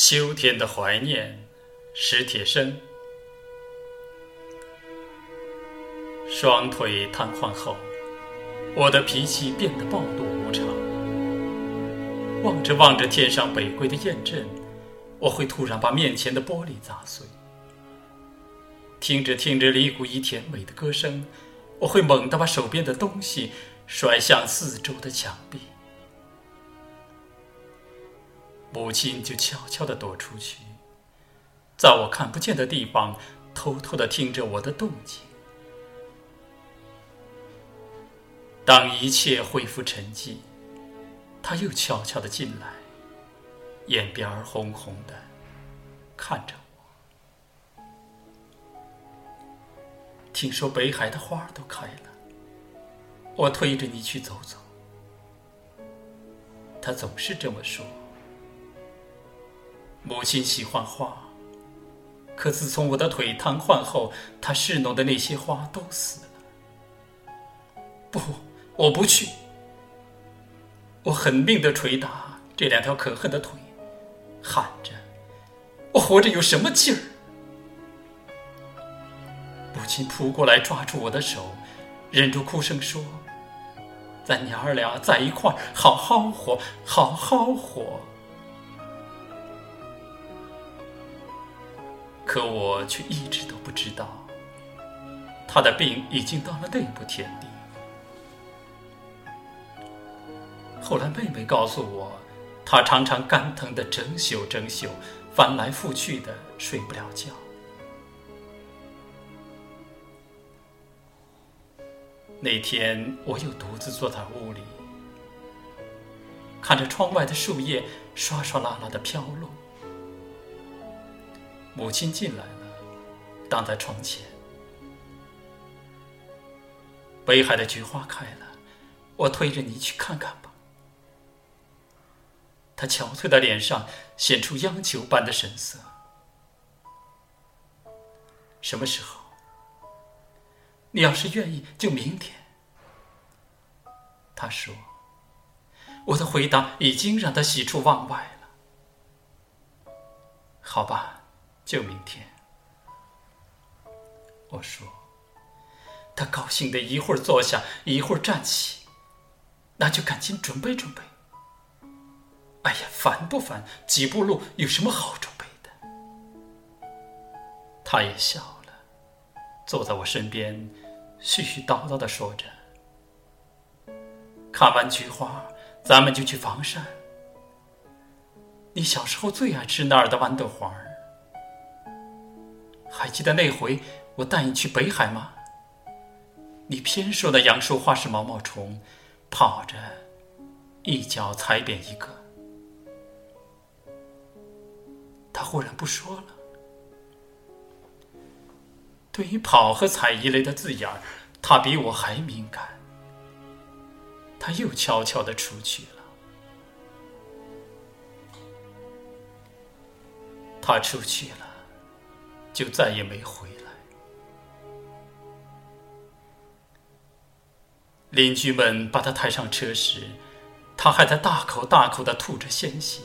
秋天的怀念，史铁生。双腿瘫痪后，我的脾气变得暴怒无常。望着望着天上北归的雁阵，我会突然把面前的玻璃砸碎。听着听着李谷一甜美的歌声，我会猛地把手边的东西甩向四周的墙壁。母亲就悄悄地躲出去，在我看不见的地方偷偷地听着我的动静。当一切恢复沉寂，他又悄悄地进来，眼边红红的，看着我。听说北海的花都开了，我推着你去走走。他总是这么说。母亲喜欢花，可自从我的腿瘫痪后，她侍弄的那些花都死了。不，我不去。我狠命的捶打这两条可恨的腿，喊着：“我活着有什么劲儿？”母亲扑过来抓住我的手，忍住哭声说：“咱娘儿俩在一块儿，好好活，好好活。”可我却一直都不知道，他的病已经到了那步田地。后来妹妹告诉我，他常常肝疼的整宿整宿，翻来覆去的睡不了觉。那天我又独自坐在屋里，看着窗外的树叶刷刷啦啦的飘落。母亲进来了，挡在窗前。北海的菊花开了，我推着你去看看吧。他憔悴的脸上显出央求般的神色。什么时候？你要是愿意，就明天。他说。我的回答已经让他喜出望外了。好吧。就明天，我说。他高兴的一会儿坐下，一会儿站起，那就赶紧准备准备。哎呀，烦不烦？几步路有什么好准备的？他也笑了，坐在我身边，絮絮叨叨的说着：“看完菊花，咱们就去房山。你小时候最爱吃那儿的豌豆黄。”还记得那回我带你去北海吗？你偏说那杨树花是毛毛虫，跑着一脚踩扁一个。他忽然不说了。对于跑和踩一类的字眼儿，他比我还敏感。他又悄悄的出去了。他出去了。就再也没回来。邻居们把他抬上车时，他还在大口大口的吐着鲜血。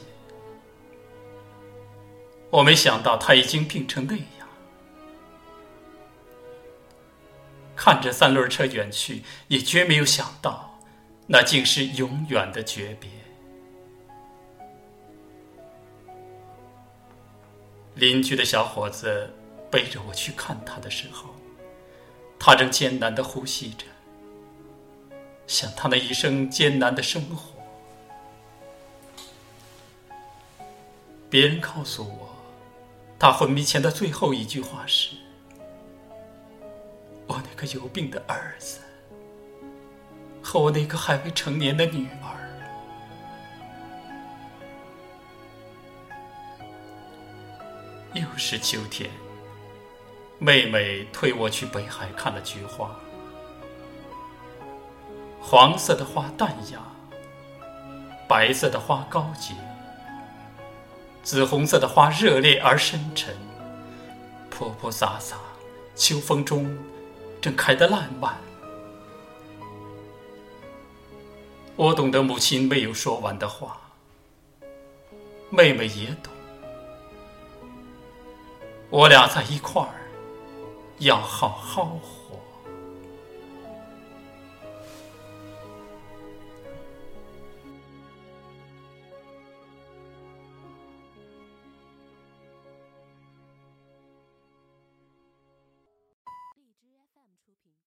我没想到他已经病成那样。看着三轮车远去，也绝没有想到，那竟是永远的诀别。邻居的小伙子。背着我去看他的时候，他正艰难的呼吸着，想他那一生艰难的生活。别人告诉我，他昏迷前的最后一句话是：“我那个有病的儿子和我那个还未成年的女儿。”又是秋天。妹妹推我去北海看了菊花，黄色的花淡雅，白色的花高洁，紫红色的花热烈而深沉，泼泼洒洒，秋风中正开得烂漫。我懂得母亲没有说完的话，妹妹也懂，我俩在一块儿，要好好活。